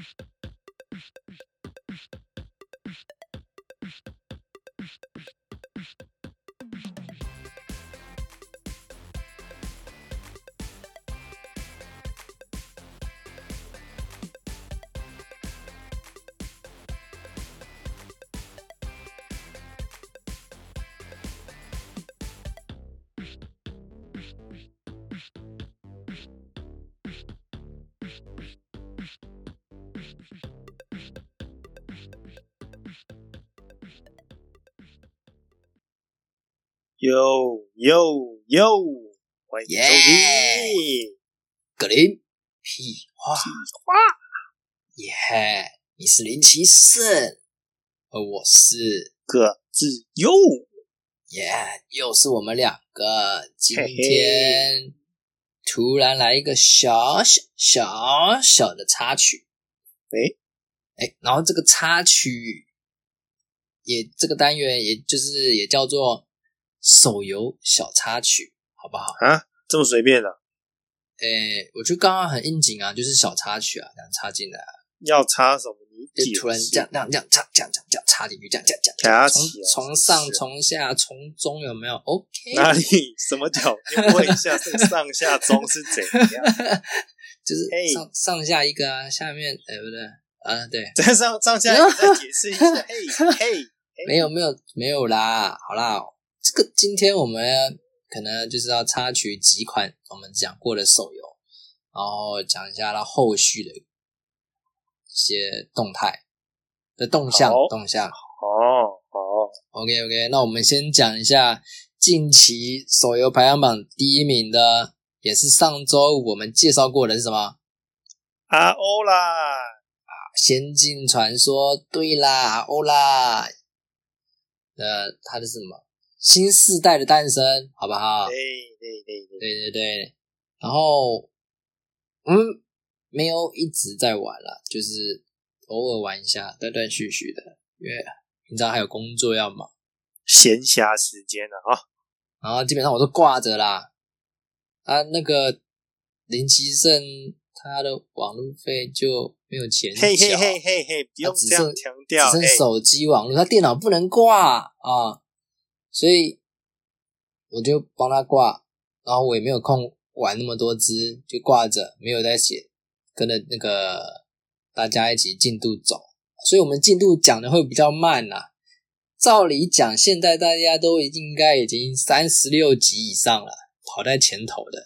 Pişt, pişt, pişt, pişt, pişt. 哟哟哟！欢迎收听格林屁话花耶！你是林奇胜，而我是各自哟。耶，又是我们两个。今天突然来一个小小小小的插曲，诶诶，然后这个插曲也这个单元也就是也叫做手游小插曲，好不好？啊，这么随便的、诶，我觉得刚刚很应景啊，就是小插曲啊，这样插进来啊，要插什么？你就突然这样这样这样插这样这样插进去，这样这样这样从从上是从下从中有没有？OK，哪里？什么角？你问一下，这 上下中是怎样？就是嘿上上下一个啊，下面哎不对啊对，再上上下，你再解释一下。嘿嘿，没有没有没有啦，好啦，这个今天我们可能就是要插取几款我们讲过的手游，然后讲一下它后续的一些动态的动向动向。哦哦，OK OK，那我们先讲一下近期手游排行榜第一名的，也是上周我们介绍过的是什么？啊欧啦，《啊仙境传说》。对啦，欧啦，呃，它的是什么？新世代的诞生，好不好？对对对对，对对对，然后嗯，没有一直在玩了，就是偶尔玩一下，断断续续的，因为平常还有工作要忙，闲暇时间了啊。然后基本上我都挂着啦。啊，那个林奇胜他的网路费就没有钱缴，嘿嘿嘿嘿嘿，不用这样强调。只剩手机网络，他电脑不能挂啊，所以我就帮他挂，然后我也没有空玩那么多只，就挂着，没有在写，跟着那个大家一起进度走，所以我们进度讲的会比较慢啦。照理讲，现在大家都应该已经三十六级以上了，跑在前头的。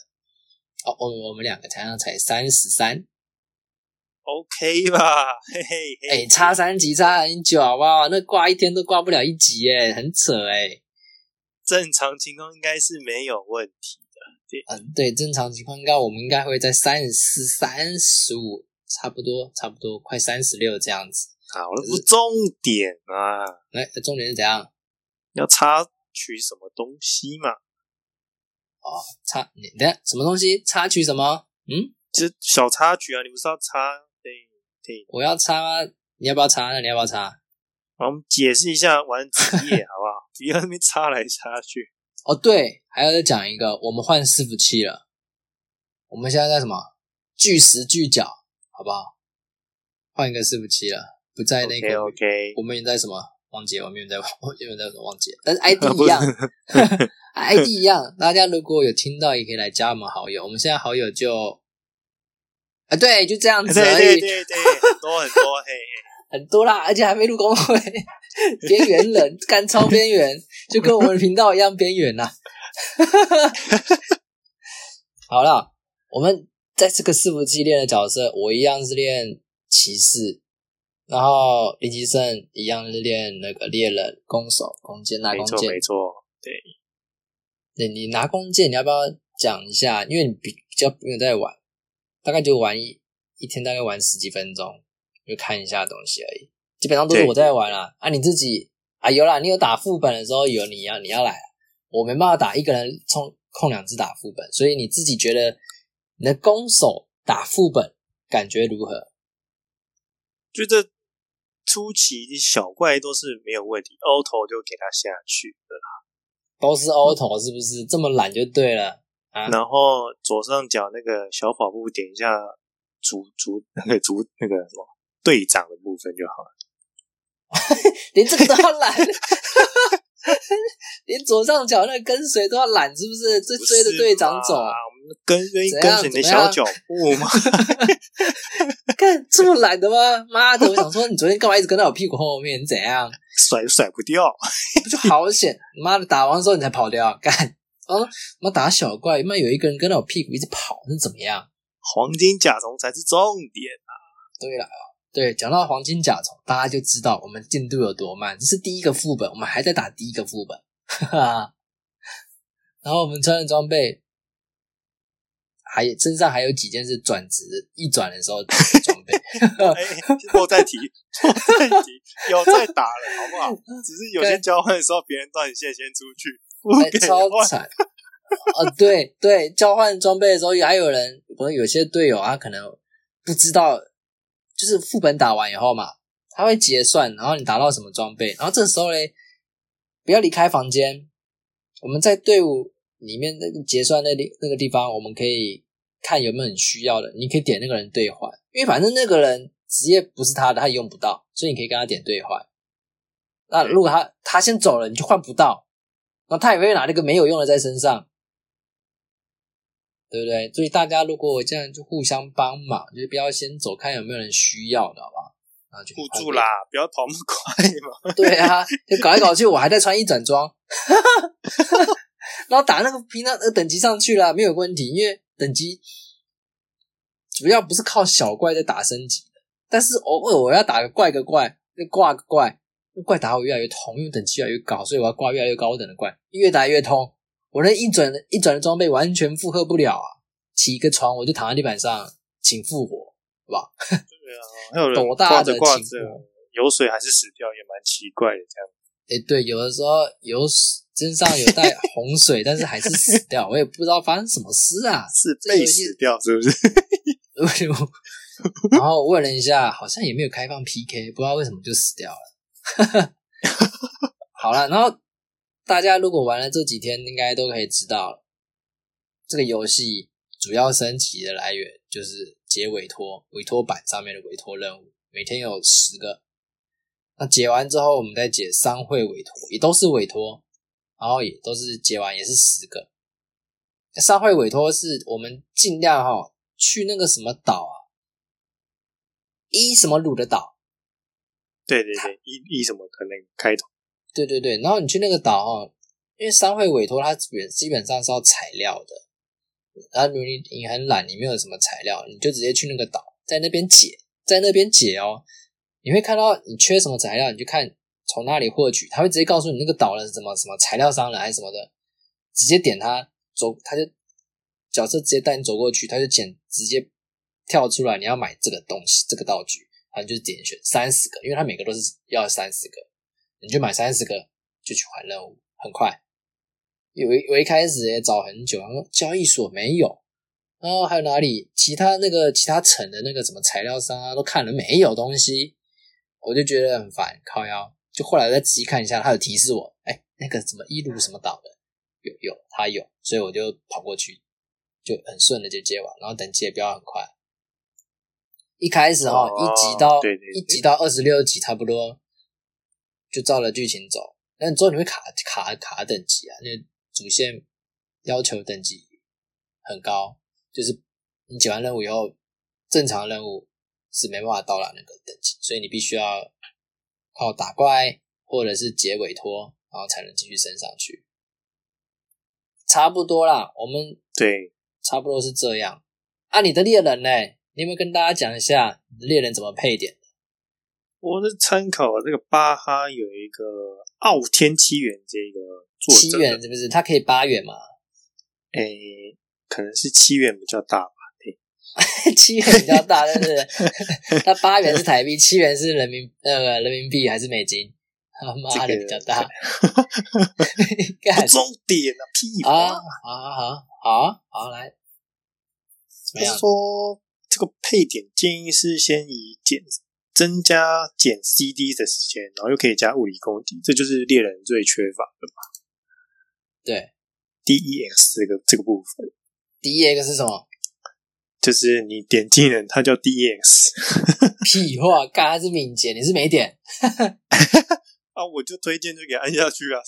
哦，我我们两个才上才三十三，OK 吧？嘿嘿嘿，哎，差三级差很久，好不好？那挂一天都挂不了一级，哎，很扯，哎。正常情况应该是没有问题的。嗯，对，正常情况应该我们应该会在三十四、三十五，差不多，差不多快三十六这样子。好，那不重点啊，来，重点是怎样？要插取什么东西嘛？哦，插你等下什么东西？插曲什么？嗯，这小插曲啊，你不是要插？对对，我要插，你要不要插？那你要不要插？好，我们解释一下玩职业好不好？不要那边插来插去。哦，对，还要再讲一个，我们换伺服器了。我们现在在什么？巨石巨角，好不好？换一个伺服器了，不在那个 OK，我们在什么？忘记了，我们在我有在什么忘记了，但是 ID 一样，ID 一样。大家如果有听到，也可以来加我们好友。我们现在好友就，啊，对，就这样子 而已，对对对，很多很多嘿，很多啦，而且还没入公会，边缘人 干超边缘，就跟我们频道一样边缘呐。好了，我们在这个伺服器练的角色，我一样是练骑士，然后林吉胜一样是练那个猎人、弓手、弓箭、拿弓箭。没错，对，对你拿弓箭，你要不要讲一下？因为你比比较没有在玩，大概就玩一一天，大概玩十几分钟，就看一下东西而已。基本上都是我在玩啦。啊，你自己啊有啦，你有打副本的时候有你要你要来，我没办法打一个人冲控两只打副本，所以你自己觉得你的攻手打副本感觉如何？就这初期小怪都是没有问题，auto 就给他下去的啦。都是 auto 是不是这么懒就对了？啊然后左上角那个小跑步点一下主主那个主那个什么队长的部分就好了。连这个都要懒，连左上角那个跟随都要懒，是不是？追追着队长走，啊，我们跟愿意跟随你的小脚步吗。看这么懒的吗？妈的！我想说，你昨天干嘛一直跟在我屁股后面？你怎样？甩都甩不掉。不就好险？妈的，打完之后你才跑掉，干！哦，妈打小怪，妈有一个人跟在我屁股一直跑，是怎么样？黄金甲虫才是重点啊！对了，对，讲到黄金甲虫，大家就知道我们进度有多慢。这是第一个副本，我们还在打第一个副本，哈哈。然后我们穿的装备，还身上还有几件是转职一转的时候的装备。哎，我再提，我再提，有在打了，好不好？只是有些交换的时候，别人断线先出去，不哎给换。超惨。哦，对对，交换装备的时候，还有人，不是有些队友啊，可能不知道，就是副本打完以后嘛，他会结算，然后你打到什么装备，然后这时候嘞，不要离开房间，我们在队伍里面那个结算那里那个地方，我们可以看有没有很需要的，你可以点那个人兑换，因为反正那个人职业不是他的，他也用不到，所以你可以跟他点兑换。那如果他他先走了，你就换不到，然后他也会拿那个没有用的在身上，对不对？所以大家如果这样就互相帮忙，就是不要先走，看有没有人需要的，好不好？然后就换别护住啦，不要跑那么快嘛。对啊，就搞来搞去，我还在穿一整装，然后打那个平常那等级上去了，没有问题，因为等级主要不是靠小怪在打升级的，但是偶尔我要打个怪个怪，那挂个怪，那怪打我越来越痛，因为等级越来越高，所以我要挂越来越高等的怪，越打越痛，我那一转一转的装备完全负荷不了啊！起一个床我就躺在地板上，请复活，好不好？对啊，还有人挂着挂着有水还是死掉，也蛮奇怪的。这样诶，对，有的时候有身上有带洪水，但是还是死掉，我也不知道发生什么事啊。是被死掉，是不是？然后问了一下，好像也没有开放 PK，不知道为什么就死掉了。好了，然后大家如果玩了这几天，应该都可以知道，这个游戏主要升级的来源就是解委托，委托板上面的委托任务，每天有十个。那解完之后，我们再解商会委托，也都是委托，然后也都是解完也是十个。商会委托是我们尽量哈、去那个什么岛啊，一什么鲁的岛，对对对，一一什么可能开头对对对，然后你去那个岛哦、因为商会委托它原基本上是要材料的，然后如你你很懒，你没有什么材料，你就直接去那个岛，在那边解，在那边解哦，你会看到你缺什么材料，你就看从哪里获取，他会直接告诉你那个岛的什么什么材料商人还是什么的，直接点它走，他就角色直接带你走过去，他就捡直接跳出来，你要买这个东西这个道具，然后你就点选三十个，因为他每个都是要三十个，你就买三十个就去还任务，很快。有一我一开始也找很久，然后交易所没有，然后还有哪里其他那个其他城的那个什么材料商啊，都看了没有东西，我就觉得很烦，靠腰。就后来再仔细看一下，他有提示我，哎，那个什么一路什么岛的有有他有，所以我就跑过去，就很顺的就接完，然后等级也飙很快。一开始哦，哦一集到一集到二十六集差不多，就照着剧情走。但之后你会卡卡卡等级啊，因为主线要求等级很高，就是你解完任务以后，正常任务是没办法到达那个等级，所以你必须要靠打怪或者是解委托，然后才能继续升上去。差不多啦，我们对，差不多是这样。啊，你的猎人呢？你有没有跟大家讲一下你的猎人怎么配点？我是参考这个巴哈有一个傲天七元这个作七者七，元是不是？它可以八元嘛？诶，可能是七元比较大吧。七元比较大，但是它八元是台币，七元是人民那个人民币还是美金？他妈的这个比较大，干不重点啊，屁啊！话。好好好好来，怎么他？说这个配点建议是先以减增加减 CD 的时间，然后又可以加物理攻击，这就是猎人最缺乏的嘛。对 DEX 这个这个部分，，DEX 是什么？就是你点技能，它叫 DEX，屁话，干他是敏捷，你是没点。啊，我就推荐就给按下去啊。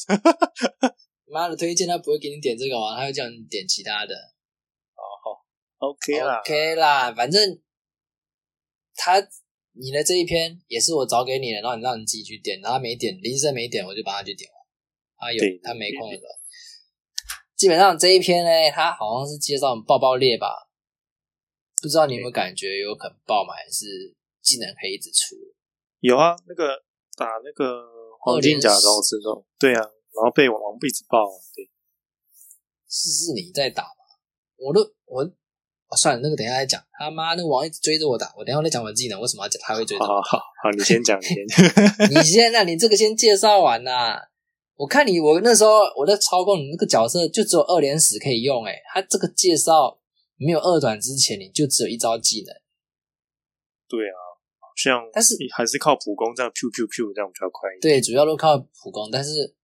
妈的，推荐他不会给你点这个啊，他会叫你点其他的。哦，OK 啦，OK 啦，反正他你的这一篇也是我找给你的，然后你让你自己去点，然后没点，铃声没点，我就帮他去点完。他有他没空的时候，基本上这一篇呢，他好像是介绍爆爆裂吧，不知道你有没有感觉有可能爆满，还是技能可以一直出？有啊，那个打那个黄金甲装之后，对啊，然后被王一直爆啊，对，是是你在打吗？我都我、哦、算了，那个等一下再讲。他妈，那个王一直追着我打，我等一下再讲我的技能，为什么要讲他会追着我好好好好，你先讲，你先讲。你先那你这个先介绍完呐、我看你，我那时候我在操控你那个角色，就只有二连死可以用、欸。诶他这个介绍没有二转之前，你就只有一招技能。对啊，好像但是还是靠普攻这样 Q Q Q 这样比较快一点。对，主要都靠普攻，但是，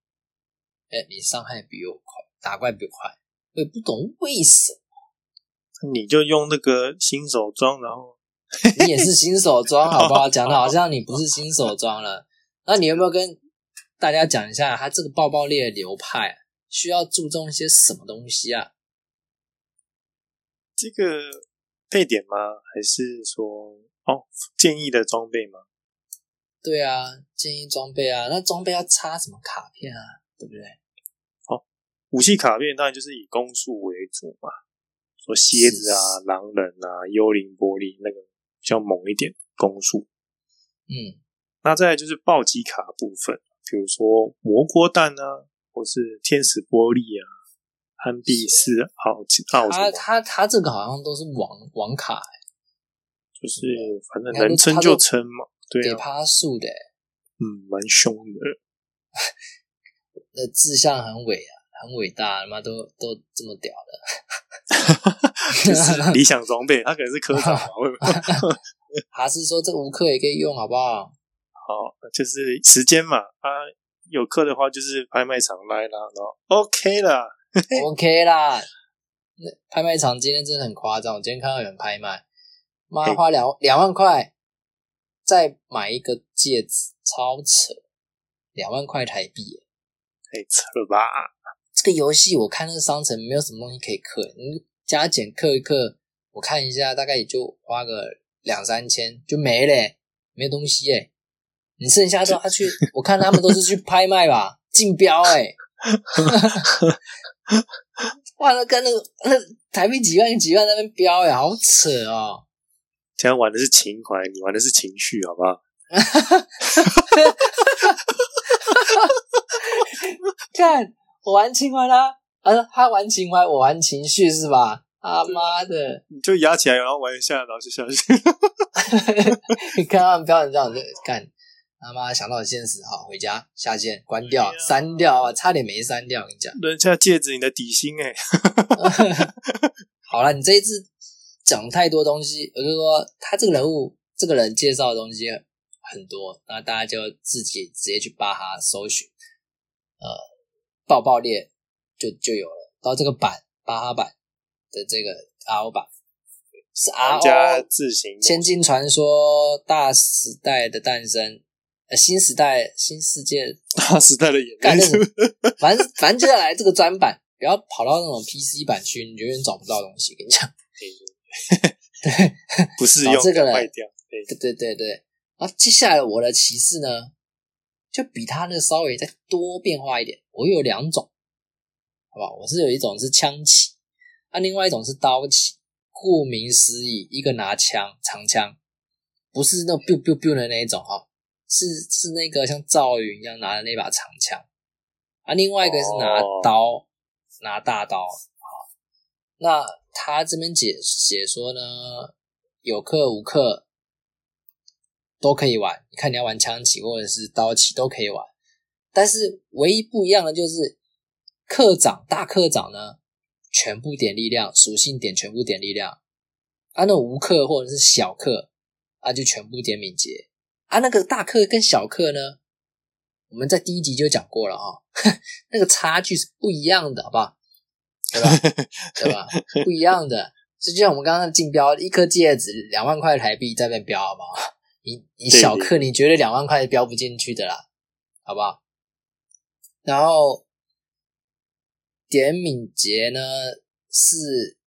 哎、你伤害比我快，打怪比我快，我也不懂为什么。你就用那个新手装，然后 你也是新手装，好不好？讲的好像你不是新手 装了。那你有没有跟大家讲一下，他这个爆爆裂流派、啊、需要注重一些什么东西啊？这个配点吗？还是说哦建议的装备吗？对啊，建议装备啊，那装备要插什么卡片啊？对不对？武器卡片当然就是以攻速为主嘛，说蝎子啊、狼人啊、幽灵玻璃那个比较猛一点攻速。嗯，那再来就是暴击卡部分，比如说魔锅蛋啊，或是天使玻璃啊、安比斯奥奥什他么，他他这个好像都是网网卡、欸，就是反正能撑就撑嘛。对给啊，趴数的、欸，嗯，蛮凶的。那志向很伟啊，很伟大，他妈都都这么屌的。就是理想装备，他可能是科长吧，会不会 还是说这无课也可以用，好不好？好，就是时间嘛，啊，有课的话就是拍卖场来啦，然后 OK 啦，OK 啦。那拍卖场今天真的很夸张，我今天看到有人拍卖，妈花两两万块再买一个戒指，超扯，两万块台币。太扯了吧？这个游戏我看那个商城没有什么东西可以氪，你加减氪一氪，我看一下大概也就花个两三千就没嘞，没东西耶。你剩下都他去，我看他们都是去拍卖吧，竞标哎。哇，那跟那个那台币几万几万在那边标哎，好扯哦。现在玩的是情怀，你玩的是情绪，好不好？看我玩情怀啦，啊，他玩情怀，我玩情绪是吧？他妈的！你就压起来，然后玩一下，然后就下去。你看他们标准这样，子干他妈想到现实，好回家下线关掉删掉啊，差点没删掉，我跟你讲。人家戒指你的底薪哎、好了，你这一次讲太多东西，我就说他这个人物，这个人介绍的东西很多，那大家就自己直接去扒他搜寻，呃，爆爆裂就就有了。到这个版巴哈版的这个 RO 版是 RO 自行千金传说大时代的诞生，呃，新时代新世界大时代的眼干泪，反正反正接下来这个专版，不要跑到那种 PC 版去，你永远找不到东西。跟你讲，对不适用，找这个人卖掉。对，对对对对。然后接下来我的骑士呢，就比他那稍微再多变化一点。我有两种，好不好？我是有一种是枪骑，啊，另外一种是刀骑。顾名思义，一个拿枪长枪，不是那种 biu biu biu 的那一种哈，是是那个像赵云一样拿的那把长枪，啊，另外一个是拿哦刀，拿大刀。好，那他这边解解说呢，有克无氪都可以玩，你看你要玩枪棋或者是刀棋都可以玩，但是唯一不一样的就是课长大课长呢，全部点力量，属性点全部点力量，啊，那无课或者是小课啊，就全部点敏捷，啊，那个大课跟小课呢，我们在第一集就讲过了哈、那个差距是不一样的，好不好？对吧？对吧？不一样的，这就像我们刚刚竞标，一颗戒指两万块台币在那边标，好不好？你你小克，你觉得两万块是标不进去的啦，好不好？然后点敏捷呢是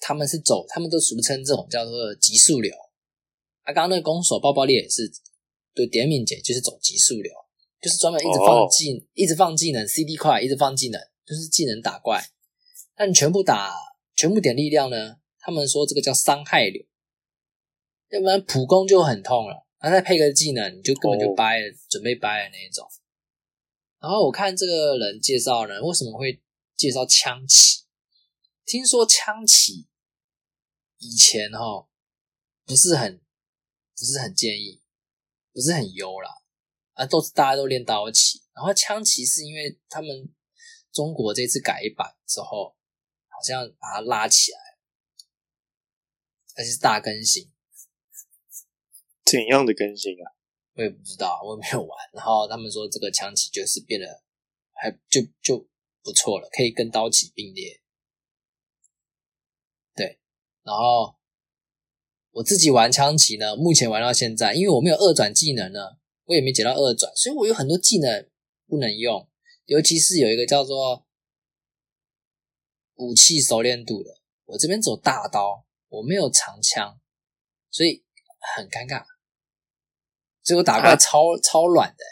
他们是走，他们都俗称这种叫做极速流。啊，刚刚那个攻守爆爆裂也是对点敏捷就是走极速流，就是专门一直放技，一直放技能，CD 快，一直放技能，就是技能打怪。但全部打，全部点力量呢？他们说这个叫伤害流。要不然普攻就很痛了，然后再配个技能，你就根本就掰了，准备掰的那一种。然后我看这个人介绍呢，为什么会介绍枪骑？听说枪骑以前哈不是很不是很建议，不是很优啦，啊，都是大家都练刀骑。然后枪骑是因为他们中国这次改版之后，好像把它拉起来，而且是大更新。怎样的更新啊？我也不知道，我也没有玩。然后他们说这个枪骑就是变得还就就不错了，可以跟刀骑并列。对，然后我自己玩枪骑呢，目前玩到现在，因为我没有二转技能呢，我也没解到二转，所以我有很多技能不能用，尤其是有一个叫做武器熟练度的，我这边走大刀，我没有长枪，所以很尴尬。所以我打怪超超软的，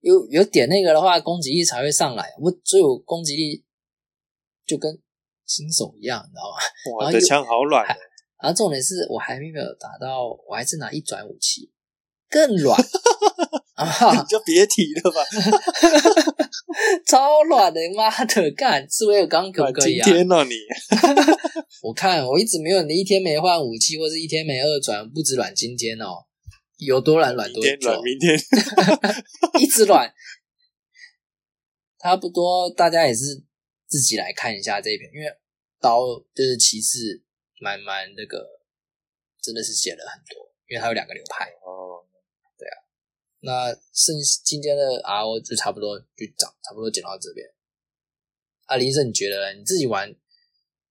有有点那个的话，攻击力才会上来。我只有攻击力就跟新手一样，你知道吗？我的 枪好软。然后重点是我还没有打到，我还是拿一转武器更软 啊！就别提了吧，超软的，妈的干！是我有刚可不可以啊？天呐你！我看我一直没有，你一天没换武器，或是一天没二转，不止软今天哦。有多软软多久？明天 一直软，差不多。大家也是自己来看一下这一篇，因为刀就是骑士，蛮蛮那个，真的是写了很多，因为它有两个流派。哦，对啊。那剩今天的 RO 就差不多就讲，差不多讲到这边。啊，林生，你觉得你自己玩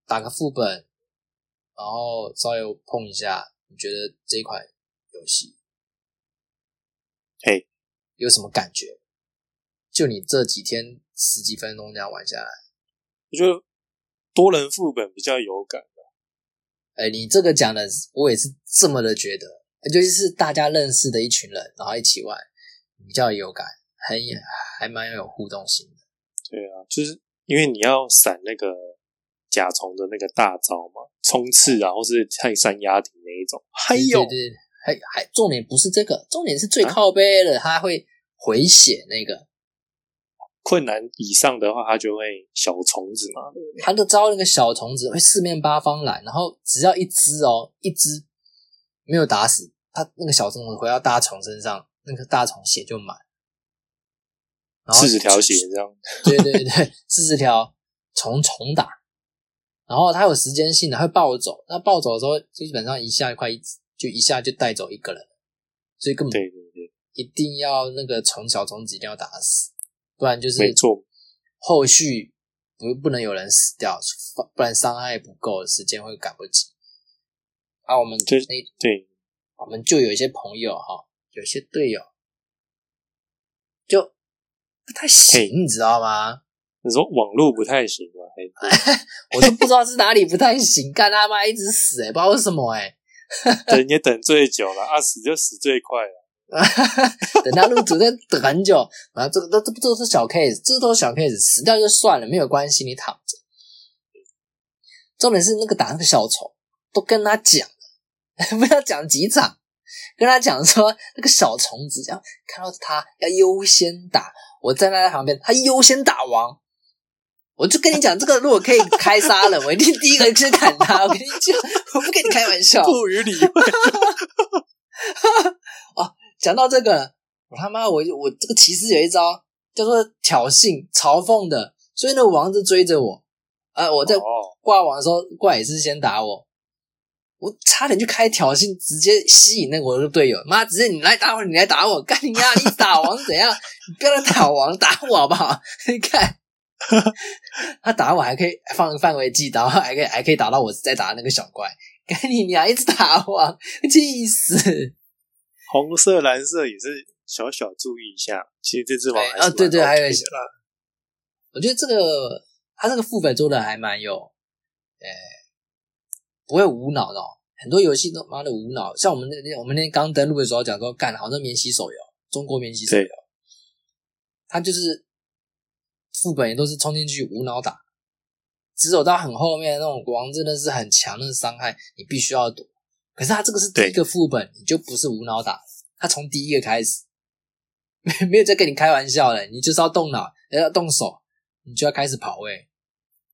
打个副本，然后稍微碰一下，你觉得这一款游戏？嘿，有什么感觉？就你这几天十几分钟这样玩下来，我觉得多人副本比较有感的。哎，你这个讲的，我也是这么的觉得，尤其是大家认识的一群人，然后一起玩，比较有感，很还蛮有互动性的。对啊，就是因为你要闪那个甲虫的那个大招嘛，冲刺啊，或是泰山压顶那一种，还有。还还重点不是这个，重点是最靠背的，他会回血那个困难以上的话，它就会小虫子嘛。它的招那个小虫子会四面八方来，然后只要一只哦，一只没有打死，它那个小虫子回到大虫身上，那个大虫血就满，四十条血这样。对对对，四十条虫重打，然后它有时间性的会暴走，那暴走的时候基本上一下快一。就一下就带走一个人，所以根本对对对，一定要那个从小虫子一定要打死，不然就是没错，后续不不能有人死掉，不然伤害不够，时间会赶不及。啊，我们那对，我们就有一些朋友哈，有些队友就不太行，你知道吗？你说网络不太行吗？我都不知道是哪里不太行，干他妈一直死哎，不知道为什么哎。等也等最久了，啊死就死最快了。等他入主再等很久，啊这个都这不都是小 case，这都是小 case，死掉就算了，没有关系，你躺着。重点是那个打那个小丑，都跟他讲了，不要讲几场，跟他讲说那个小虫子，这样看到他要优先打，我站在他旁边，他优先打王。我就跟你讲，这个如果可以开杀了，我一定第一个去砍他。我跟你讲，我不跟你开玩笑。不予理会。哦，讲到这个，我他妈，我我这个骑士有一招叫做挑衅、嘲讽的，所以那个王子追着我，呃，我在挂网的时候，挂也是先打我，我差点就开挑衅，直接吸引那个我的队友。妈，直接你来打我，你来打我，干你呀！你打王怎样？你不要来打王，打我好不好？你看。他打我还可以放范围技，然 后还可以还可以打到我再打那个小怪，赶你娘，一直打我，气死！红色、蓝色也是小小注意一下。其实这只王啊，对对，还有啦。我觉得这个他这个副本做的还蛮有，哎，不会无脑的。很多游戏都妈的无脑，像我们那天我们那天刚登录的时候讲说，干好像免洗手游，中国免洗手游，他就是副本也都是冲进去无脑打。只有到很后面那种国王真的是很强的伤害，你必须要躲。可是他这个是第一个副本，你就不是无脑打，他从第一个开始，没 没有在跟你开玩笑了，你就是要动脑，要动手，你就要开始跑位，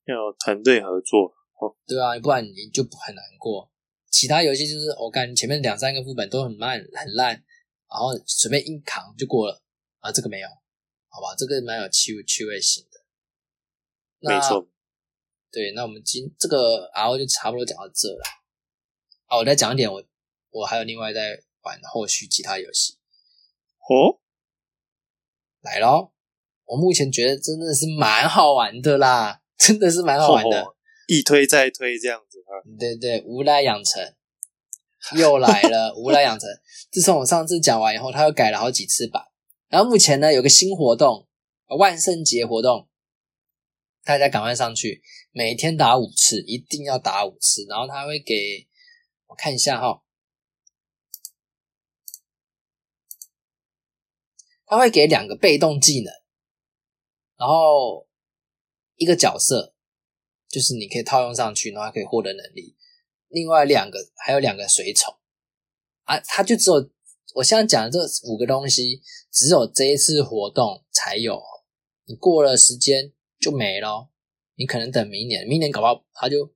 要团队合作，对啊，不然你就很难过。其他游戏就是我感觉前面两三个副本都很慢很烂，然后随便硬扛就过了。啊，这个没有，好吧，这个蛮有趣趣味性的，没错。对，那我们今这个 R 就差不多讲到这了。啊，我再讲一点，我我还有另外在玩后续其他游戏。哦，来咯，我目前觉得真的是蛮好玩的啦，真的是蛮好玩的，一推再推这样子啊。对对，无赖养成又来了，无赖养成。自从我上次讲完以后，他又改了好几次版。然后目前呢，有个新活动，万圣节活动。大家赶快上去，每天打五次，一定要打五次。然后他会给我看一下哈，他会给两个被动技能，然后一个角色就是你可以套用上去，然后可以获得能力。另外两个还有两个随从啊，他就只有我现在讲的这五个东西，只有这一次活动才有。你过了时间。就没了，你可能等明年，明年搞不好他就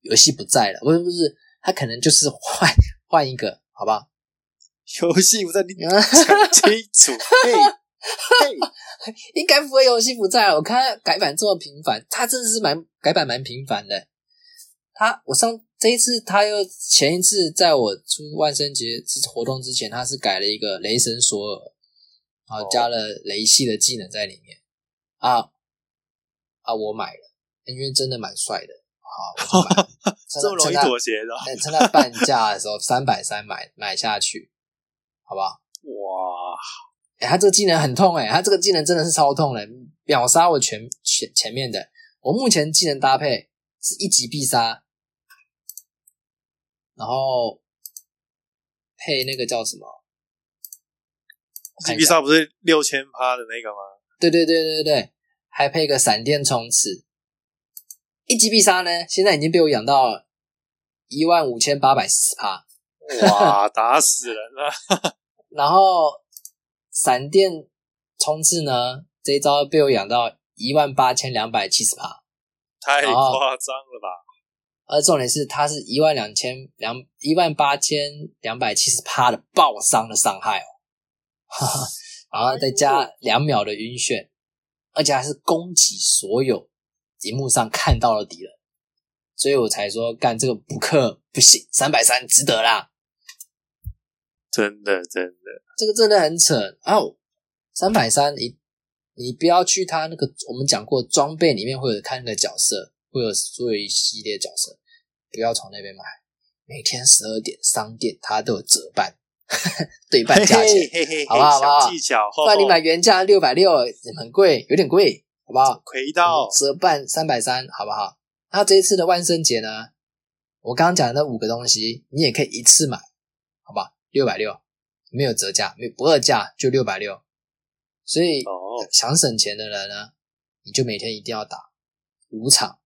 游戏不在了，不是不是，他可能就是 换换一个，好不好？游戏不在，你讲 清楚，嘿，嘿，应该不会游戏不在了。我看改版这么频繁，他真的是蛮改版蛮频繁的。他我上这一次，他又前一次在我出万圣节活动之前，他是改了一个雷神索尔，然后加了雷系的技能在里面啊。啊，我买了，因为真的蛮帅的，好，这么容易妥协的，趁他半价的时候三百三买买下去，好不好？哇，哎，他这个技能很痛哎，他这个技能真的是超痛的，秒杀我前前前面的。我目前技能搭配是一级必杀，然后配那个叫什么？一级必杀不是六千趴的那个吗？对对对对对。还配个闪电冲刺，一击必杀呢？现在已经被我养到一万五千八百四十趴，哇，打死人了！然后闪电冲刺呢？这一招被我养到一万八千两百七十趴，太夸张了吧？而重点是，它是一万两千两一万八千两百七十趴的爆伤的伤害哦，然后再加两秒的晕眩。而且还是攻击所有荧幕上看到的敌人，所以我才说干这个补课不行，三百三值得啦！真的真的，这个真的很扯哦！三百三，你你不要去他那个我们讲过装备里面会有看那个角色，会有所有一系列角色，不要从那边买。每天十二点商店它都有折半。对半价钱，好不好？好技巧，不然你买原价六百六，很贵，有点贵，好不好？亏到折半三百三，好不好？那这一次的万圣节呢？我刚刚讲的那五个东西，你也可以一次买，好吧？六百六，没有折价，没不二价，就六百六。所以想省钱的人呢，你就每天一定要打五场，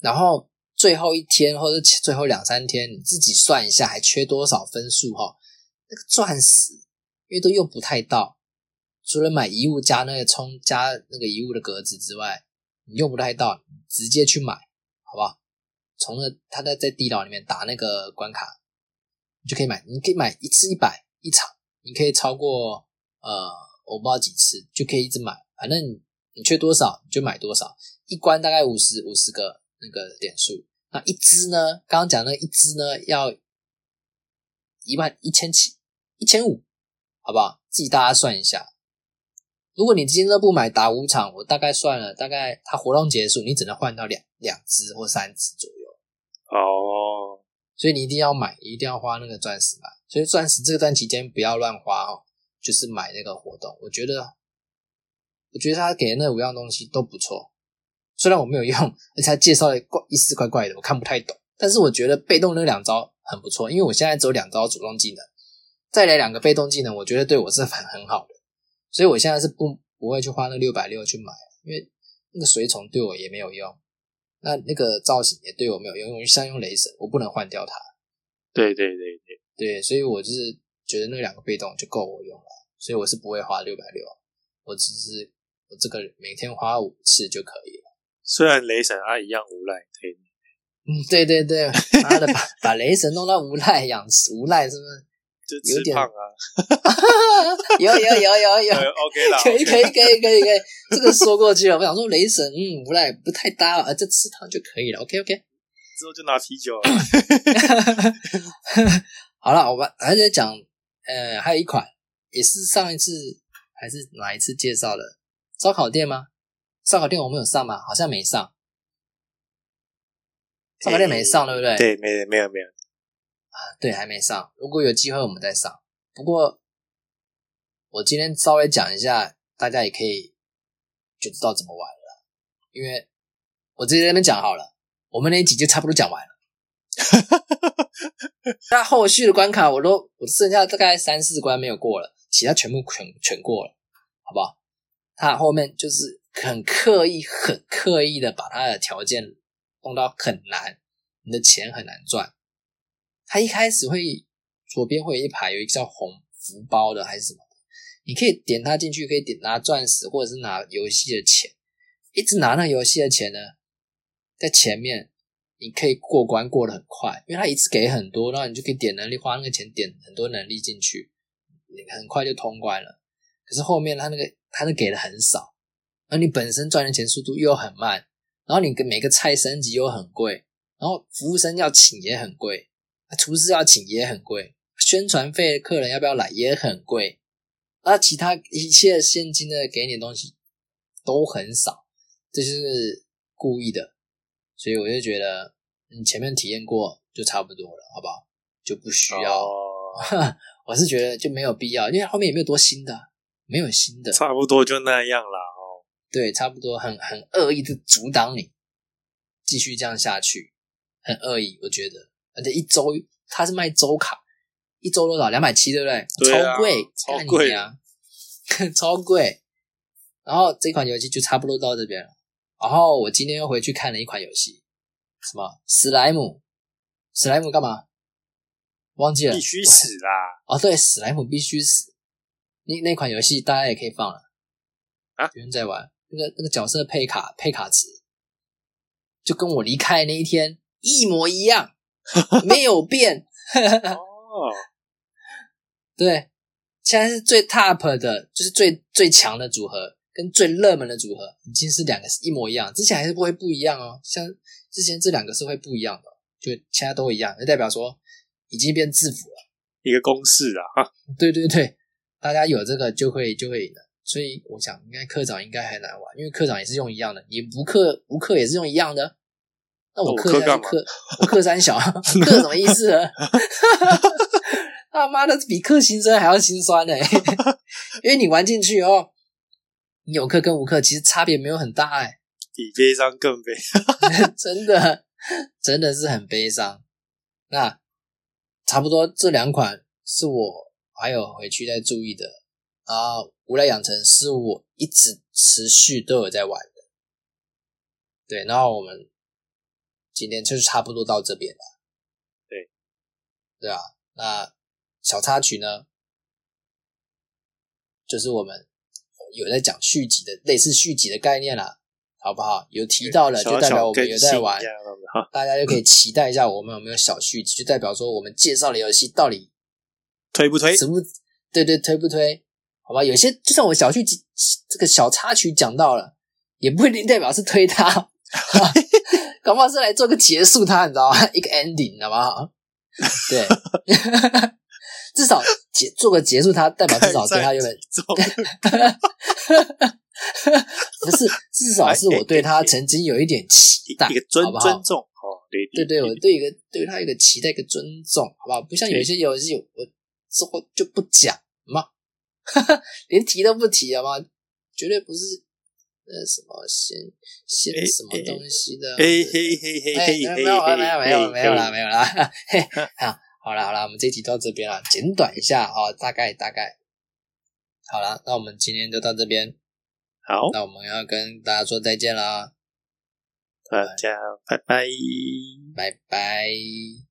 然后最后一天或者最后两三天，你自己算一下还缺多少分数哈。那个钻石，因为都用不太到，除了买遗物加那个充加那个遗物的格子之外，你用不太到，直接去买，好不好？从那他在在地牢里面打那个关卡，你就可以买，你可以买一次一百一场，你可以超过呃我不知道几次，就可以一直买，反正你缺多少你就买多少，一关大概五十五十个那个点数，那一只呢？刚刚讲那一只呢要一万一千起。一千五，好不好？自己大家算一下。如果你今天都不买打五场，我大概算了，大概它活动结束，你只能换到两两只或三只左右。哦，所以你一定要买，一定要花那个钻石买。所以钻石这段期间不要乱花哦，就是买那个活动。我觉得，我觉得他给的那五样东西都不错，虽然我没有用，而且他介绍的怪一丝怪怪的，我看不太懂。但是我觉得被动那两招很不错，因为我现在只有两招主动技能，再来两个被动技能，我觉得对我是很很好的。所以我现在是不不会去花那六百六去买，因为那个水虫对我也没有用。那那个造型也对我没有用，因为像用雷神，我不能换掉它。对对对对对，所以我就是觉得那两个被动就够我用了，所以我是不会花六百六，我只是我这个每天花五次就可以了。虽然雷神啊一样无赖，对，嗯，对对对，妈的把把雷神弄到无赖养无赖是不是？就有点吃胖啊，有有有有有，呃 OK 啦，可以可以可以可以可以，这个说过去了。我想说雷神，嗯，无赖不太搭啊，这吃汤就可以了。OK OK，之后就拿啤酒了。好了，我们还在讲，呃，还有一款也是上一次还是哪一次介绍的烧烤店吗？烧烤店我们有上吗？好像没上，烧烤店没上，对不对？对，没没有没有，对，还没上。如果有机会，我们再上。不过我今天稍微讲一下，大家也可以就知道怎么玩了。因为我直接在那边讲好了，我们那一集就差不多讲完了。那后续的关卡我都我剩下大概三四关没有过了，其他全部全全过了，好不好？他后面就是很刻意、很刻意的把他的条件弄到很难，你的钱很难赚。他一开始会左边会有一排有一个叫红福包的还是什么，你可以点它进去，可以点拿钻石或者是拿游戏的钱，一直拿那游戏的钱呢，在前面你可以过关过得很快，因为他一次给很多，然后你就可以点能力花那个钱点很多能力进去，你很快就通关了。可是后面他那个他那给的很少，而你本身赚的钱速度又很慢，然后你跟每个菜升级又很贵，然后服务生要请也很贵。厨师要请也很贵，宣传费客人要不要来也很贵，那其他一切现金的给你的东西都很少，这就是故意的，所以我就觉得你前面体验过就差不多了，好不好？就不需要，哦 我是觉得就没有必要，因为后面也没有多新的，没有新的，差不多就那样啦。哦，对，差不多很很恶意的阻挡你继续这样下去，很恶意，我觉得。而且一周他是卖周卡，一周多少？两百七，对不对？对啊超贵，超贵啊，超贵。然后这款游戏就差不多到这边了。然后我今天又回去看了一款游戏，什么史莱姆？史莱姆干嘛？忘记了，必须死啦！哦，对，史莱姆必须死。那那款游戏大家也可以放了啊有人在玩那个那个角色配卡配卡池，就跟我离开那一天一模一样，没有变。哦，对，现在是最 top 的，就是最最强的组合，跟最热门的组合已经是两个是一模一样，之前还是不会不一样哦。像之前这两个是会不一样的，就其他都一样，就代表说已经变制服了。一个公式啊，哈，对对对，大家有这个就会就会赢了。所以我想，应该科长应该还难玩，因为科长也是用一样的，你不克无课也是用一样的。那我我克氪干嘛下去克，我课三小，课什么意思呢？他妈的比克心酸还要心酸呢、因为你玩进去哦，你有课跟无课其实差别没有很大哎、比悲伤更悲。真的真的是很悲伤。那差不多这两款是我还有回去再注意的啊，无赖养成是我一直持续都有在玩的。对，然后我们今天就是差不多到这边了。对，对啊，那小插曲呢，就是我们有在讲续集的类似续集的概念啦，好不好？有提到了，就代表我们有在玩大家就可以期待一下我们有没有小续集，就代表说我们介绍的游戏到底推不推？值不对对推不推？好吧，有些就算我小续集这个小插曲讲到了，也不一定代表是推他，搞不好是来做个结束他，你知道吗？一个 ending，好不好？对，至少结做个结束他，代表至少对它原本体重不是，至少是我对他曾经有一点期待，一个尊重哦，对对对，我对一个对他有一个期待，一个尊重，好不好？不像有一些游戏，我之后就不讲嘛，连提都不提好吗？绝对不是那什么先先什么东西的，嘿嘿嘿嘿嘿，没有没有没有没有没有啦没有啦，嘿，好，好了好了，我们这集到这边了，简短一下哦，大概大概，好了，那我们今天就到这边，好，那我们要跟大家说再见啦。大家拜拜，拜拜。